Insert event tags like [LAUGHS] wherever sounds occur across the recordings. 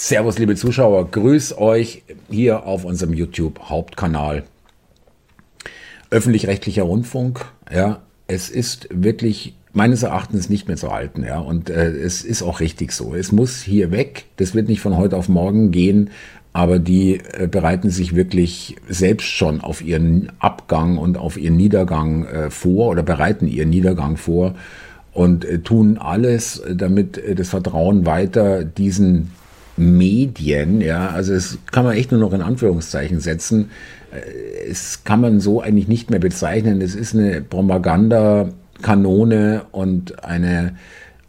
Servus, liebe Zuschauer, grüß euch hier auf unserem YouTube-Hauptkanal. Öffentlich-rechtlicher Rundfunk, ja, es ist wirklich meines Erachtens nicht mehr zu halten, ja, und äh, es ist auch richtig so. Es muss hier weg. Das wird nicht von heute auf morgen gehen, aber die äh, bereiten sich wirklich selbst schon auf ihren Abgang und auf ihren Niedergang äh, vor oder bereiten ihren Niedergang vor und äh, tun alles, damit äh, das Vertrauen weiter diesen Medien, ja, also es kann man echt nur noch in Anführungszeichen setzen. Äh, es kann man so eigentlich nicht mehr bezeichnen. Es ist eine Propagandakanone und eine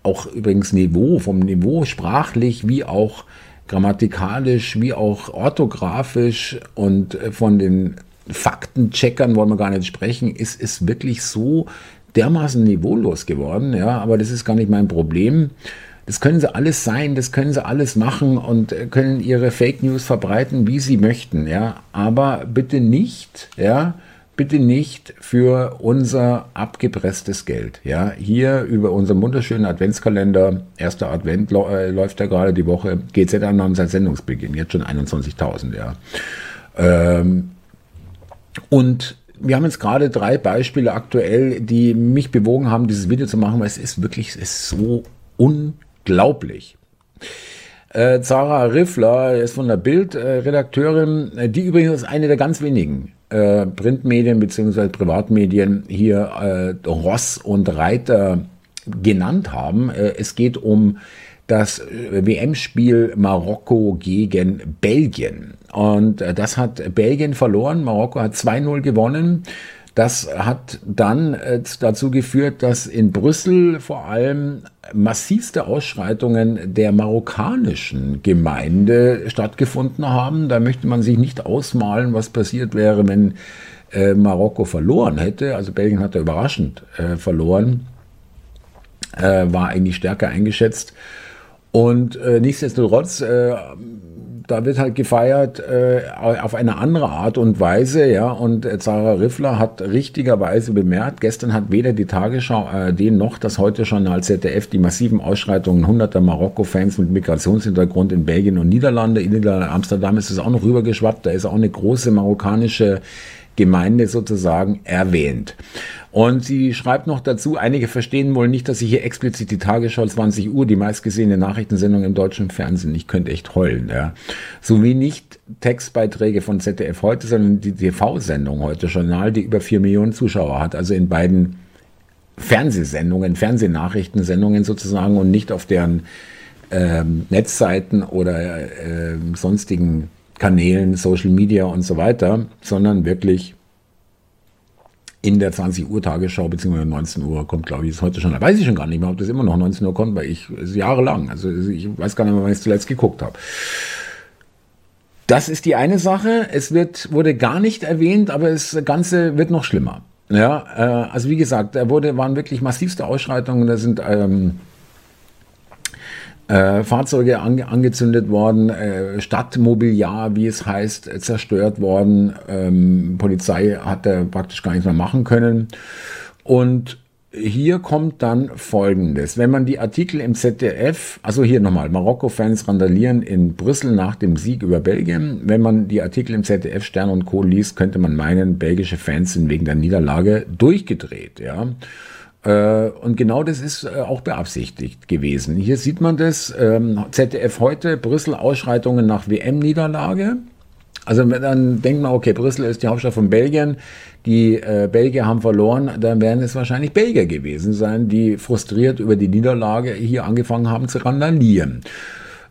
auch übrigens Niveau, vom Niveau sprachlich wie auch grammatikalisch, wie auch orthografisch und äh, von den Faktencheckern wollen wir gar nicht sprechen, ist es wirklich so dermaßen niveaulos geworden, ja, aber das ist gar nicht mein Problem. Das können sie alles sein, das können sie alles machen und äh, können ihre Fake News verbreiten, wie sie möchten, ja. Aber bitte nicht, ja, bitte nicht für unser abgepresstes Geld, ja. Hier über unseren wunderschönen Adventskalender, erster Advent äh, läuft ja gerade die Woche, GZ-Annahmen seit Sendungsbeginn, jetzt schon 21.000, ja. Ähm, und wir haben jetzt gerade drei Beispiele aktuell, die mich bewogen haben, dieses Video zu machen, weil es ist wirklich, es ist so unglaublich unglaublich. Äh, Zara Riffler ist von der Bild-Redakteurin, äh, die übrigens eine der ganz wenigen äh, Printmedien bzw. Privatmedien hier äh, Ross und Reiter genannt haben. Äh, es geht um das äh, WM-Spiel Marokko gegen Belgien. Und das hat Belgien verloren. Marokko hat 2-0 gewonnen. Das hat dann äh, dazu geführt, dass in Brüssel vor allem massivste Ausschreitungen der marokkanischen Gemeinde stattgefunden haben. Da möchte man sich nicht ausmalen, was passiert wäre, wenn äh, Marokko verloren hätte. Also Belgien hat da überraschend äh, verloren, war eigentlich stärker eingeschätzt. Und nichtsdestotrotz da wird halt gefeiert äh, auf eine andere Art und Weise, ja. Und äh, Zara Riffler hat richtigerweise bemerkt, gestern hat weder die Tagesschau ARD noch das Heute-Journal ZDF die massiven Ausschreitungen hunderter Marokko-Fans mit Migrationshintergrund in Belgien und Niederlande. In Amsterdam ist es auch noch rübergeschwappt. Da ist auch eine große marokkanische Gemeinde sozusagen erwähnt. Und sie schreibt noch dazu, einige verstehen wohl nicht, dass ich hier explizit die Tagesschau 20 Uhr, die meistgesehene Nachrichtensendung im deutschen Fernsehen, ich könnte echt heulen, ja. Sowie nicht Textbeiträge von ZDF heute, sondern die TV-Sendung heute Journal, die über vier Millionen Zuschauer hat, also in beiden Fernsehsendungen, Fernsehnachrichtensendungen sozusagen und nicht auf deren ähm, Netzseiten oder äh, sonstigen Kanälen, Social Media und so weiter, sondern wirklich in der 20 Uhr Tagesschau, beziehungsweise 19 Uhr kommt, glaube ich, ist heute schon, da weiß ich schon gar nicht mehr, ob das immer noch 19 Uhr kommt, weil ich, ist jahrelang, also ich weiß gar nicht mehr, wann ich es zuletzt geguckt habe. Das ist die eine Sache. Es wird, wurde gar nicht erwähnt, aber das Ganze wird noch schlimmer. Ja, äh, also wie gesagt, da wurde, waren wirklich massivste Ausschreitungen. Da sind ähm, äh, Fahrzeuge ange angezündet worden, äh, Stadtmobiliar, wie es heißt, zerstört worden. Ähm, Polizei hat da praktisch gar nichts mehr machen können. Und hier kommt dann Folgendes. Wenn man die Artikel im ZDF, also hier nochmal, Marokko-Fans randalieren in Brüssel nach dem Sieg über Belgien. Wenn man die Artikel im ZDF, Stern und Co. liest, könnte man meinen, belgische Fans sind wegen der Niederlage durchgedreht, ja. Äh, und genau das ist äh, auch beabsichtigt gewesen. Hier sieht man das, ähm, ZDF heute, Brüssel Ausschreitungen nach WM-Niederlage. Also dann denkt man, okay, Brüssel ist die Hauptstadt von Belgien, die äh, Belgier haben verloren, dann werden es wahrscheinlich Belgier gewesen sein, die frustriert über die Niederlage hier angefangen haben zu randalieren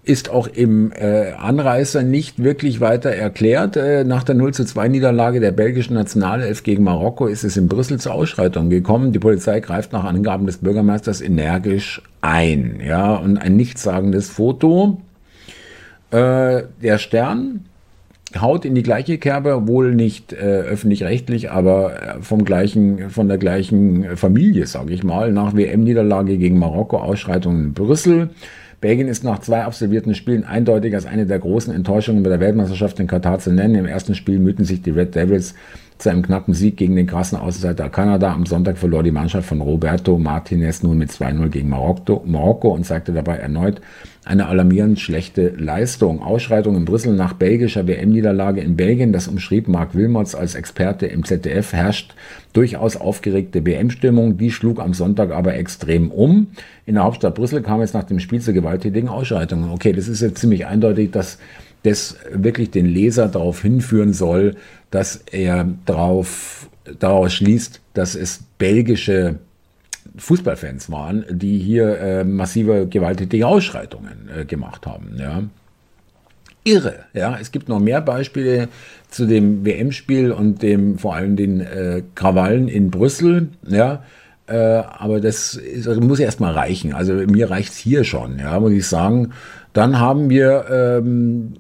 ist auch im äh, Anreißer nicht wirklich weiter erklärt. Äh, nach der 0 zu 2 Niederlage der belgischen Nationalelf gegen Marokko ist es in Brüssel zur Ausschreitung gekommen. Die Polizei greift nach Angaben des Bürgermeisters energisch ein. Ja, und ein nichtssagendes Foto. Äh, der Stern haut in die gleiche Kerbe, wohl nicht äh, öffentlich-rechtlich, aber äh, vom gleichen, von der gleichen Familie, sage ich mal, nach WM-Niederlage gegen Marokko, Ausschreitungen in Brüssel. Belgien ist nach zwei absolvierten Spielen eindeutig als eine der großen Enttäuschungen bei der Weltmeisterschaft in Katar zu nennen. Im ersten Spiel mühten sich die Red Devils zu einem knappen Sieg gegen den krassen Außenseiter Kanada. Am Sonntag verlor die Mannschaft von Roberto Martinez nun mit 2-0 gegen Marokko, Marokko und zeigte dabei erneut eine alarmierend schlechte Leistung. Ausschreitung in Brüssel nach belgischer WM-Niederlage in Belgien, das umschrieb Marc Wilmots als Experte im ZDF, herrscht durchaus aufgeregte WM-Stimmung. Die schlug am Sonntag aber extrem um. In der Hauptstadt Brüssel kam es nach dem Spiel zu gewalttätigen Ausschreitungen. Okay, das ist jetzt ziemlich eindeutig, dass das wirklich den Leser darauf hinführen soll, dass er darauf, daraus schließt, dass es belgische Fußballfans waren, die hier äh, massive gewalttätige Ausschreitungen äh, gemacht haben. Ja. Irre, ja. Es gibt noch mehr Beispiele zu dem WM-Spiel und dem vor allem den äh, Krawallen in Brüssel, ja. Äh, aber das, ist, also muss erstmal reichen. Also mir reicht es hier schon, ja, muss ich sagen. Dann haben wir ähm,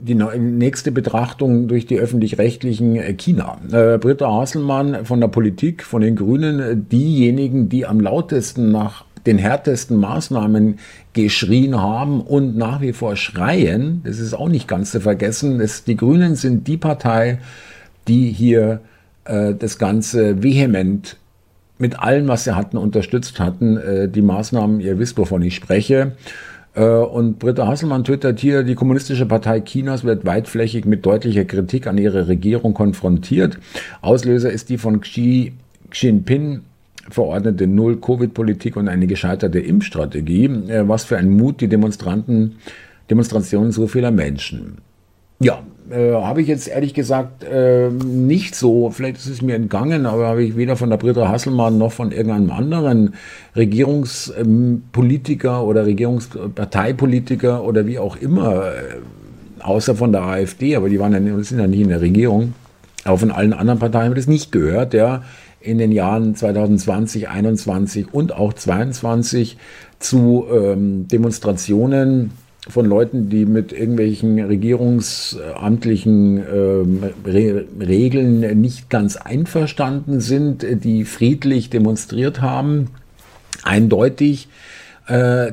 die nächste Betrachtung durch die öffentlich-rechtlichen äh, China. Äh, Britta Hasselmann von der Politik, von den Grünen, äh, diejenigen, die am lautesten nach den härtesten Maßnahmen geschrien haben und nach wie vor schreien, das ist auch nicht ganz zu vergessen, dass die Grünen sind die Partei, die hier äh, das Ganze vehement mit allem, was sie hatten, unterstützt hatten. Äh, die Maßnahmen, ihr wisst, wovon ich spreche. Äh, und Britta Hasselmann twittert hier, die Kommunistische Partei Chinas wird weitflächig mit deutlicher Kritik an ihre Regierung konfrontiert. Auslöser ist die von Xi Jinping verordnete Null-Covid-Politik und eine gescheiterte Impfstrategie. Äh, was für ein Mut die Demonstranten, Demonstrationen so vieler Menschen. Ja, äh, habe ich jetzt ehrlich gesagt äh, nicht so, vielleicht ist es mir entgangen, aber habe ich weder von der Britta Hasselmann noch von irgendeinem anderen Regierungspolitiker oder Regierungsparteipolitiker oder wie auch immer, äh, außer von der AfD, aber die waren ja, sind ja nicht in der Regierung, aber von allen anderen Parteien habe ich das nicht gehört, ja, in den Jahren 2020, 2021 und auch 2022 zu ähm, Demonstrationen von Leuten, die mit irgendwelchen regierungsamtlichen äh, Re Regeln nicht ganz einverstanden sind, die friedlich demonstriert haben, eindeutig, äh,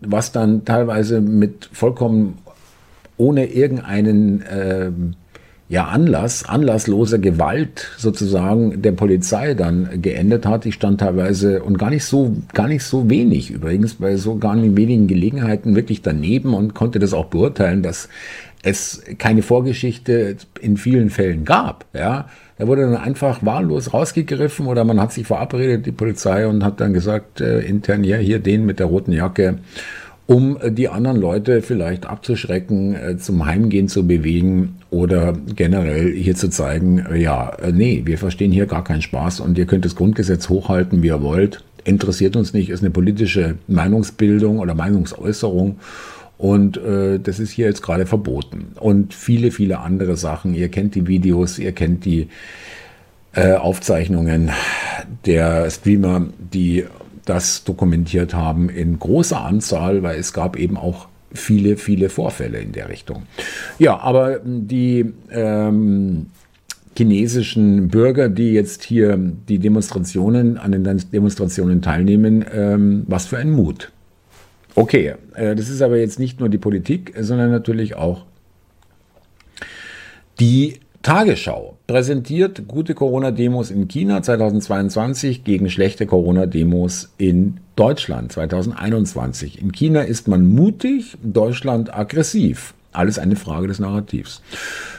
was dann teilweise mit vollkommen ohne irgendeinen äh, ja, Anlass, anlassloser Gewalt sozusagen der Polizei dann geendet hat. Ich stand teilweise und gar nicht so, gar nicht so wenig übrigens, bei so gar nicht wenigen Gelegenheiten wirklich daneben und konnte das auch beurteilen, dass es keine Vorgeschichte in vielen Fällen gab. Ja, da wurde dann einfach wahllos rausgegriffen oder man hat sich verabredet, die Polizei, und hat dann gesagt, äh, intern, ja, hier den mit der roten Jacke um äh, die anderen Leute vielleicht abzuschrecken, äh, zum Heimgehen zu bewegen oder generell hier zu zeigen, äh, ja, nee, wir verstehen hier gar keinen Spaß und ihr könnt das Grundgesetz hochhalten, wie ihr wollt. Interessiert uns nicht, ist eine politische Meinungsbildung oder Meinungsäußerung. Und äh, das ist hier jetzt gerade verboten. Und viele, viele andere Sachen. Ihr kennt die Videos, ihr kennt die äh, Aufzeichnungen der Streamer, die das dokumentiert haben in großer Anzahl, weil es gab eben auch viele, viele Vorfälle in der Richtung. Ja, aber die ähm, chinesischen Bürger, die jetzt hier die Demonstrationen, an den Demonstrationen teilnehmen, ähm, was für ein Mut. Okay, äh, das ist aber jetzt nicht nur die Politik, sondern natürlich auch die Tagesschau präsentiert gute Corona-Demos in China 2022 gegen schlechte Corona-Demos in Deutschland 2021. In China ist man mutig, Deutschland aggressiv. Alles eine Frage des Narrativs.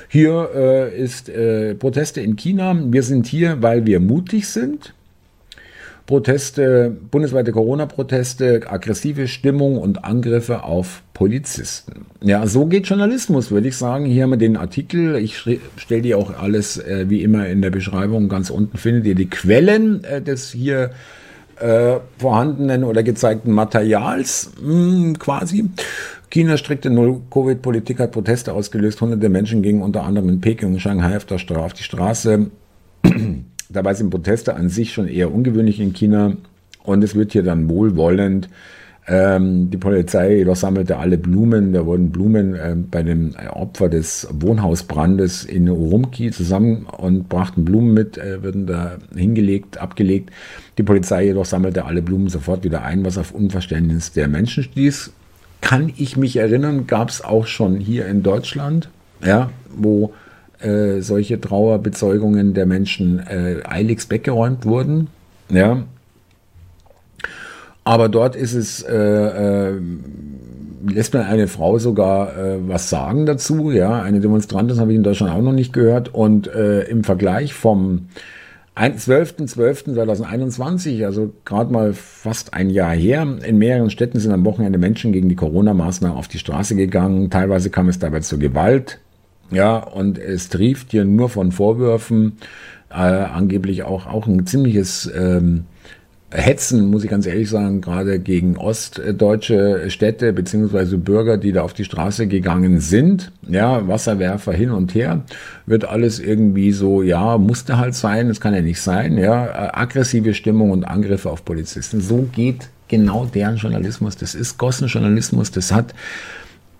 Hier äh, ist äh, Proteste in China. Wir sind hier, weil wir mutig sind. Proteste, bundesweite Corona-Proteste, aggressive Stimmung und Angriffe auf Polizisten. Ja, so geht Journalismus, würde ich sagen. Hier haben wir den Artikel. Ich stelle dir auch alles äh, wie immer in der Beschreibung. Ganz unten findet ihr die Quellen äh, des hier äh, vorhandenen oder gezeigten Materials mh, hm, quasi. China strikte Null-Covid-Politik hat Proteste ausgelöst. Hunderte Menschen gingen unter anderem in Peking und Shanghai auf, der auf die Straße. [CLEARS THROAT] Dabei sind Proteste an sich schon eher ungewöhnlich in China und es wird hier dann wohlwollend. Ähm, die Polizei jedoch sammelte alle Blumen, da wurden Blumen äh, bei dem Opfer des Wohnhausbrandes in Urumqi zusammen und brachten Blumen mit, äh, wurden da hingelegt, abgelegt. Die Polizei jedoch sammelte alle Blumen sofort wieder ein, was auf Unverständnis der Menschen stieß. Kann ich mich erinnern, gab es auch schon hier in Deutschland, ja, wo äh, solche Trauerbezeugungen der Menschen äh, eiligst weggeräumt wurden. Ja. Aber dort ist es, äh, äh, lässt man eine Frau sogar äh, was sagen dazu. Ja, eine Demonstrantin habe ich in Deutschland auch noch nicht gehört. Und äh, im Vergleich vom 12.12.2021, also gerade mal fast ein Jahr her. In mehreren Städten sind am Wochenende Menschen gegen die Corona-Maßnahmen auf die Straße gegangen. Teilweise kam es dabei zur Gewalt. Ja, und es trieft hier nur von Vorwürfen, äh, angeblich auch, auch ein ziemliches ähm, Hetzen, muss ich ganz ehrlich sagen, gerade gegen ostdeutsche Städte beziehungsweise Bürger, die da auf die Straße gegangen sind. Ja, Wasserwerfer hin und her, wird alles irgendwie so, ja, musste halt sein, das kann ja nicht sein, ja, aggressive Stimmung und Angriffe auf Polizisten. So geht genau deren Journalismus. Das ist Gossenjournalismus, das hat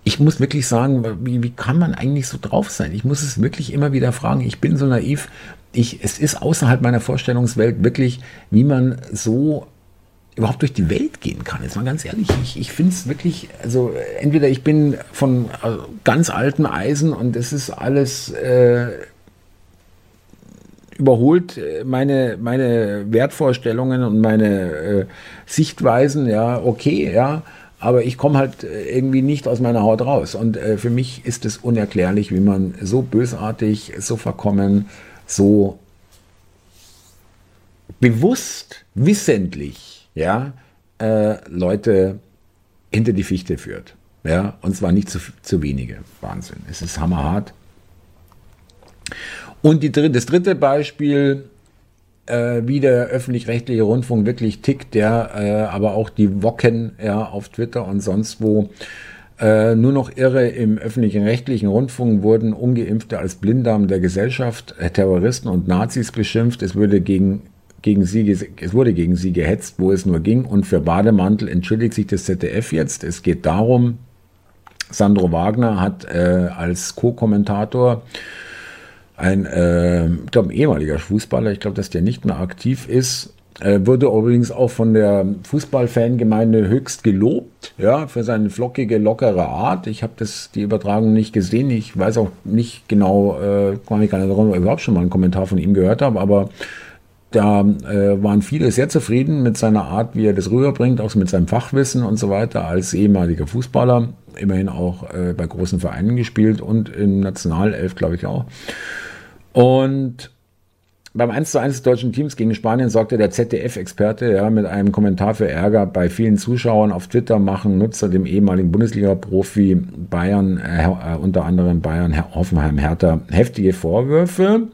ich muss wirklich sagen, wie, wie kann man eigentlich so drauf sein? Ich muss es wirklich immer wieder fragen. Ich bin so naiv ich, es ist außerhalb meiner Vorstellungswelt wirklich, wie man so überhaupt durch die Welt gehen kann. Jetzt mal ganz ehrlich, ich, ich finde es wirklich, also entweder ich bin von also ganz altem Eisen und es ist alles äh, überholt äh, meine, meine Wertvorstellungen und meine äh, Sichtweisen, ja, okay, ja, aber ich komme halt äh, irgendwie nicht aus meiner Haut raus. Und äh, für mich ist es unerklärlich, wie man so bösartig, so verkommen, so bewusst, wissentlich, ja, äh, Leute hinter die Fichte führt. Ja, und zwar nicht zu, zu wenige. Wahnsinn. Es ist hammerhart. Und die, das dritte Beispiel, äh, wie der öffentlich-rechtliche Rundfunk wirklich tickt, der äh, aber auch die Wocken ja, auf Twitter und sonst wo äh, nur noch Irre im öffentlichen rechtlichen Rundfunk wurden Ungeimpfte als Blinddarm der Gesellschaft, äh, Terroristen und Nazis beschimpft. Es wurde gegen, gegen sie, es wurde gegen sie gehetzt, wo es nur ging. Und für Bademantel entschuldigt sich das ZDF jetzt. Es geht darum, Sandro Wagner hat äh, als Co-Kommentator ein, äh, ich glaube, ehemaliger Fußballer, ich glaube, dass der nicht mehr aktiv ist, wurde übrigens auch von der Fußballfangemeinde höchst gelobt, ja, für seine flockige, lockere Art. Ich habe das die Übertragung nicht gesehen. Ich weiß auch nicht genau, äh, kann mich gar nicht erinnern, ob ich überhaupt schon mal einen Kommentar von ihm gehört habe, aber da äh, waren viele sehr zufrieden mit seiner Art, wie er das rüberbringt, auch mit seinem Fachwissen und so weiter, als ehemaliger Fußballer, immerhin auch äh, bei großen Vereinen gespielt und im Nationalelf, glaube ich auch. Und beim 1 zu 1 des deutschen Teams gegen Spanien sorgte der ZDF-Experte ja, mit einem Kommentar für Ärger bei vielen Zuschauern auf Twitter machen Nutzer dem ehemaligen Bundesliga-Profi Bayern, äh, äh, unter anderem Bayern, Hoffenheim, Hertha, heftige Vorwürfe.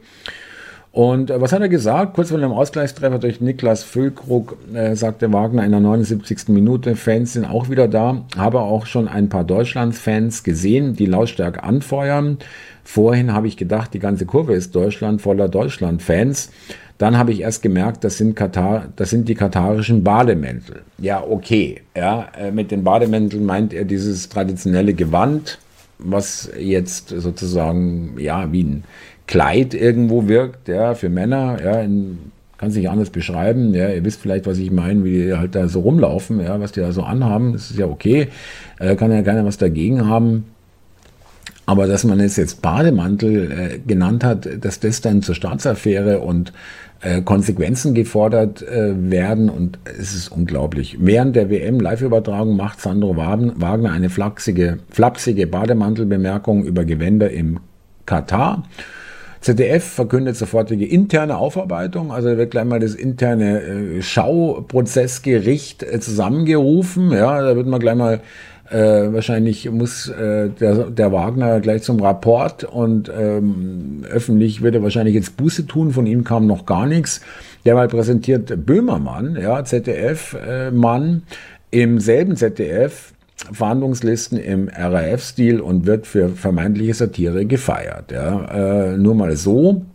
Und äh, was hat er gesagt? Kurz vor dem Ausgleichstreffer durch Niklas Füllkrug äh, sagte Wagner in der 79. Minute, Fans sind auch wieder da, habe auch schon ein paar Deutschlands-Fans gesehen, die lautstark anfeuern. Vorhin habe ich gedacht, die ganze Kurve ist Deutschland voller Deutschland-Fans. Dann habe ich erst gemerkt, das sind, Katar, das sind die katarischen Bademäntel. Ja, okay. Ja, äh, mit den Bademänteln meint er dieses traditionelle Gewand, was jetzt sozusagen ja wie ein Kleid irgendwo wirkt, ja, für Männer, ja, kann es nicht anders beschreiben. Ja, ihr wisst vielleicht, was ich meine, wie die halt da so rumlaufen, ja, was die da so anhaben. Das ist ja okay. Äh, kann ja keiner was dagegen haben. Aber dass man es jetzt Bademantel äh, genannt hat, dass das dann zur Staatsaffäre und äh, Konsequenzen gefordert äh, werden und es ist unglaublich. Während der WM-Live-Übertragung macht Sandro Wagner eine flapsige, flapsige Bademantelbemerkung über Gewänder im Katar. ZDF verkündet sofortige interne Aufarbeitung, also wird gleich mal das interne äh, Schauprozessgericht äh, zusammengerufen. Ja, da wird man gleich mal äh, wahrscheinlich muss äh, der, der Wagner gleich zum Rapport und ähm, öffentlich wird er wahrscheinlich jetzt Buße tun. Von ihm kam noch gar nichts. Derweil präsentiert Böhmermann, ja, ZDF-Mann, äh, im selben ZDF Verhandlungslisten im RAF-Stil und wird für vermeintliche Satire gefeiert. Ja. Äh, nur mal so.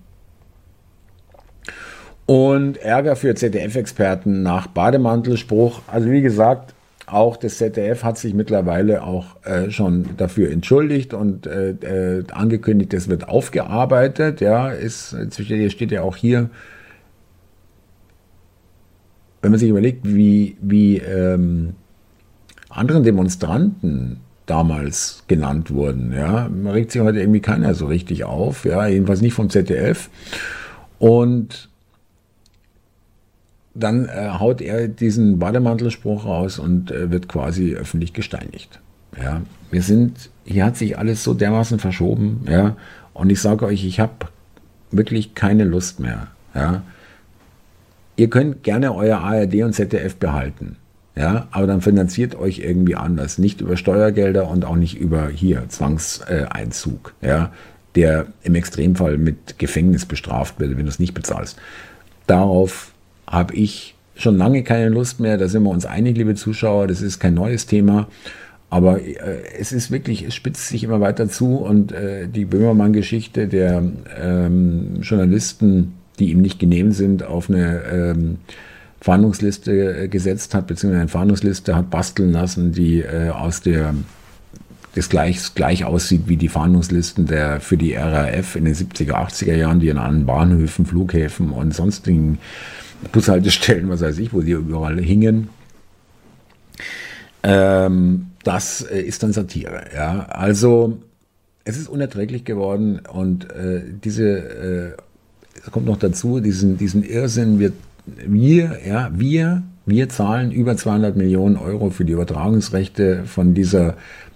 Und Ärger für ZDF-Experten nach Bademantelspruch. Also wie gesagt, auch das ZDF hat sich mittlerweile auch äh, schon dafür entschuldigt und äh, äh, angekündigt, es wird aufgearbeitet. Ja, ist, steht ja auch hier, wenn man sich überlegt, wie, wie ähm, anderen Demonstranten damals genannt wurden. Ja, man regt sich heute irgendwie keiner so richtig auf. Ja, jedenfalls nicht vom ZDF. Und dann äh, haut er diesen Bademantelspruch raus und äh, wird quasi öffentlich gesteinigt. Ja, wir sind, hier hat sich alles so dermaßen verschoben, ja, und ich sage euch, ich habe wirklich keine Lust mehr, ja. Ihr könnt gerne euer ARD und ZDF behalten, ja, aber dann finanziert euch irgendwie anders, nicht über Steuergelder und auch nicht über hier Zwangseinzug, ja, der im Extremfall mit Gefängnis bestraft wird, wenn du es nicht bezahlst. Darauf habe ich schon lange keine Lust mehr. Da sind wir uns einig, liebe Zuschauer. Das ist kein neues Thema. Aber äh, es ist wirklich, es spitzt sich immer weiter zu und äh, die Böhmermann-Geschichte der ähm, Journalisten, die ihm nicht genehm sind, auf eine ähm, Fahndungsliste äh, gesetzt hat, beziehungsweise eine Fahndungsliste hat basteln lassen, die äh, aus der das gleich, gleich aussieht wie die Fahndungslisten der, für die RAF in den 70er, 80er Jahren, die an Bahnhöfen, Flughäfen und sonstigen Bushaltestellen, was weiß ich, wo die überall hingen. Ähm, das äh, ist dann Satire. Ja? Also es ist unerträglich geworden und äh, diese, äh, es kommt noch dazu, diesen, diesen Irrsinn, wir, wir, ja, wir, wir zahlen über 200 Millionen Euro für die Übertragungsrechte von dieser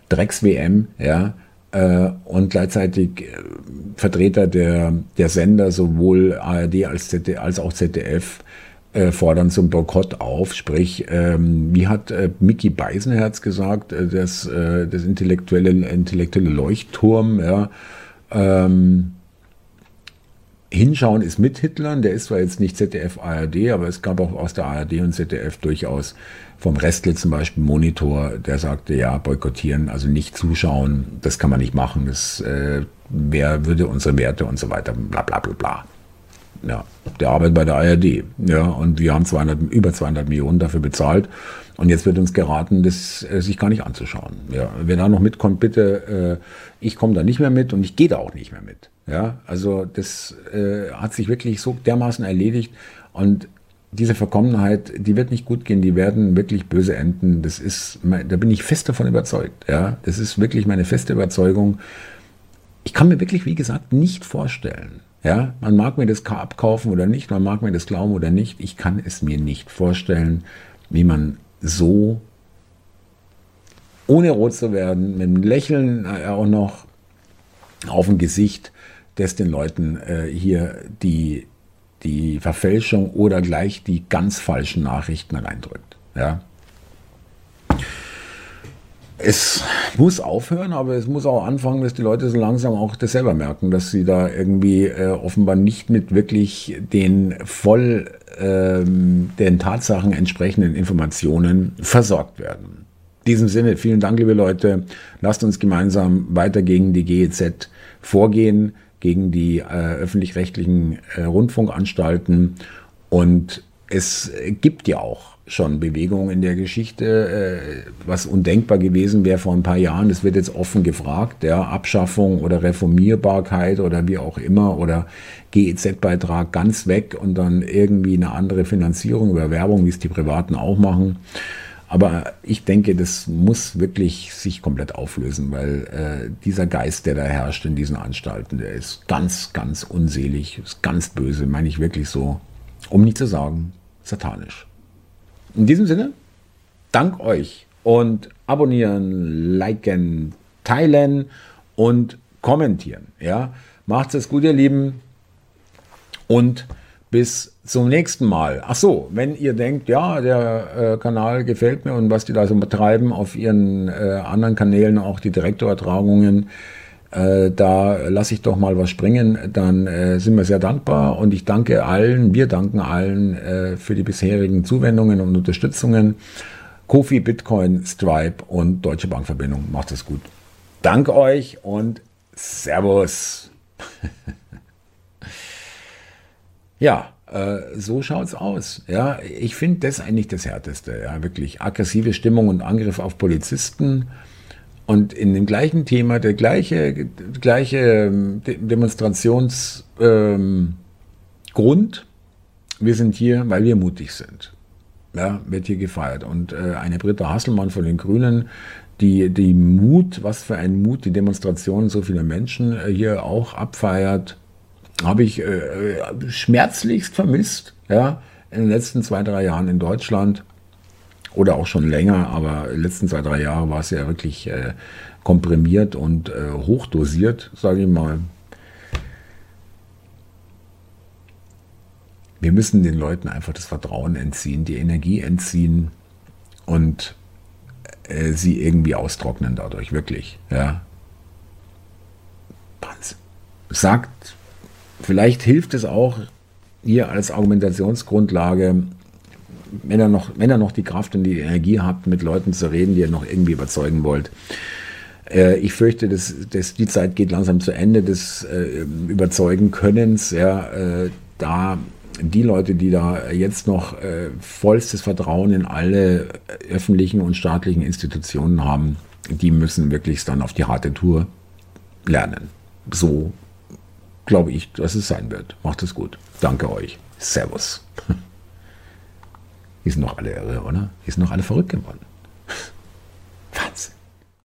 Drecks-WM, ja, äh, und gleichzeitig äh, Vertreter der, der Sender, sowohl ARD als, ZD, als auch ZDF, äh, fordern zum Boykott auf. Sprich, ähm, wie hat äh, Mickey Beisenherz gesagt, äh, das, äh, das intellektuelle, intellektuelle Leuchtturm, ja, ähm, Hinschauen ist mit Hitlern, der ist zwar jetzt nicht ZDF ARD, aber es gab auch aus der ARD und ZDF durchaus vom Restle zum Beispiel Monitor, der sagte, ja, boykottieren, also nicht zuschauen, das kann man nicht machen, das äh, wer würde unsere Werte und so weiter, bla bla bla bla. Ja, der arbeitet bei der ARD. Ja, und wir haben 200, über 200 Millionen dafür bezahlt. Und jetzt wird uns geraten, das äh, sich gar nicht anzuschauen. Ja, wer da noch mitkommt, bitte, äh, ich komme da nicht mehr mit und ich gehe da auch nicht mehr mit. Ja, also das äh, hat sich wirklich so dermaßen erledigt. Und diese Verkommenheit, die wird nicht gut gehen, die werden wirklich böse enden. Das ist, da bin ich fest davon überzeugt. Ja, das ist wirklich meine feste Überzeugung. Ich kann mir wirklich, wie gesagt, nicht vorstellen. Ja, man mag mir das abkaufen oder nicht, man mag mir das glauben oder nicht. Ich kann es mir nicht vorstellen, wie man so ohne rot zu werden, mit einem Lächeln äh, auch noch auf dem Gesicht, das den Leuten äh, hier die die Verfälschung oder gleich die ganz falschen Nachrichten reindrückt. Ja. Es muss aufhören, aber es muss auch anfangen, dass die Leute so langsam auch das selber merken, dass sie da irgendwie äh, offenbar nicht mit wirklich den voll ähm, den Tatsachen entsprechenden Informationen versorgt werden. In diesem Sinne, vielen Dank, liebe Leute. Lasst uns gemeinsam weiter gegen die GEZ vorgehen gegen die äh, öffentlich-rechtlichen äh, Rundfunkanstalten. Und es gibt ja auch schon Bewegungen in der Geschichte, äh, was undenkbar gewesen wäre vor ein paar Jahren. Das wird jetzt offen gefragt, ja, Abschaffung oder Reformierbarkeit oder wie auch immer oder GEZ-Beitrag ganz weg und dann irgendwie eine andere Finanzierung über Werbung, wie es die Privaten auch machen. Aber ich denke, das muss wirklich sich komplett auflösen, weil äh, dieser Geist, der da herrscht in diesen Anstalten, der ist ganz, ganz unselig, ist ganz böse, meine ich wirklich so, um nicht zu sagen, satanisch. In diesem Sinne, dank euch und abonnieren, liken, teilen und kommentieren. Ja, macht's es gut, ihr Lieben. Und bis zum nächsten Mal. Ach so, wenn ihr denkt, ja, der äh, Kanal gefällt mir und was die da so betreiben auf ihren äh, anderen Kanälen, auch die Direktübertragungen, äh, da lasse ich doch mal was springen, dann äh, sind wir sehr dankbar und ich danke allen, wir danken allen äh, für die bisherigen Zuwendungen und Unterstützungen. Kofi, Bitcoin, Stripe und Deutsche Bankverbindung. Macht es gut. Danke euch und Servus. [LAUGHS] Ja, äh, so schaut's aus. Ja, ich finde das eigentlich das Härteste. Ja, wirklich aggressive Stimmung und Angriff auf Polizisten. Und in dem gleichen Thema der gleiche, gleiche ähm, Demonstrationsgrund. Ähm, wir sind hier, weil wir mutig sind. Ja, wird hier gefeiert. Und äh, eine Britta Hasselmann von den Grünen, die, die Mut, was für ein Mut, die Demonstration so vieler Menschen äh, hier auch abfeiert, habe ich äh, schmerzlichst vermisst, ja, in den letzten zwei, drei Jahren in Deutschland oder auch schon länger, aber letzten zwei, drei Jahre war es ja wirklich äh, komprimiert und äh, hochdosiert, sage ich mal. Wir müssen den Leuten einfach das Vertrauen entziehen, die Energie entziehen und äh, sie irgendwie austrocknen dadurch, wirklich. Ja. Sagt, vielleicht hilft es auch hier als Argumentationsgrundlage, wenn ihr, noch, wenn ihr noch die Kraft und die Energie habt, mit Leuten zu reden, die ihr noch irgendwie überzeugen wollt. Äh, ich fürchte, dass, dass, die Zeit geht langsam zu Ende des äh, Überzeugen Könnens. Ja, äh, da die Leute, die da jetzt noch äh, vollstes Vertrauen in alle öffentlichen und staatlichen Institutionen haben, die müssen wirklich dann auf die harte Tour lernen. So glaube ich, dass es sein wird. Macht es gut. Danke euch. Servus. [LAUGHS] Die sind doch alle irre, oder? Die sind doch alle verrückt geworden.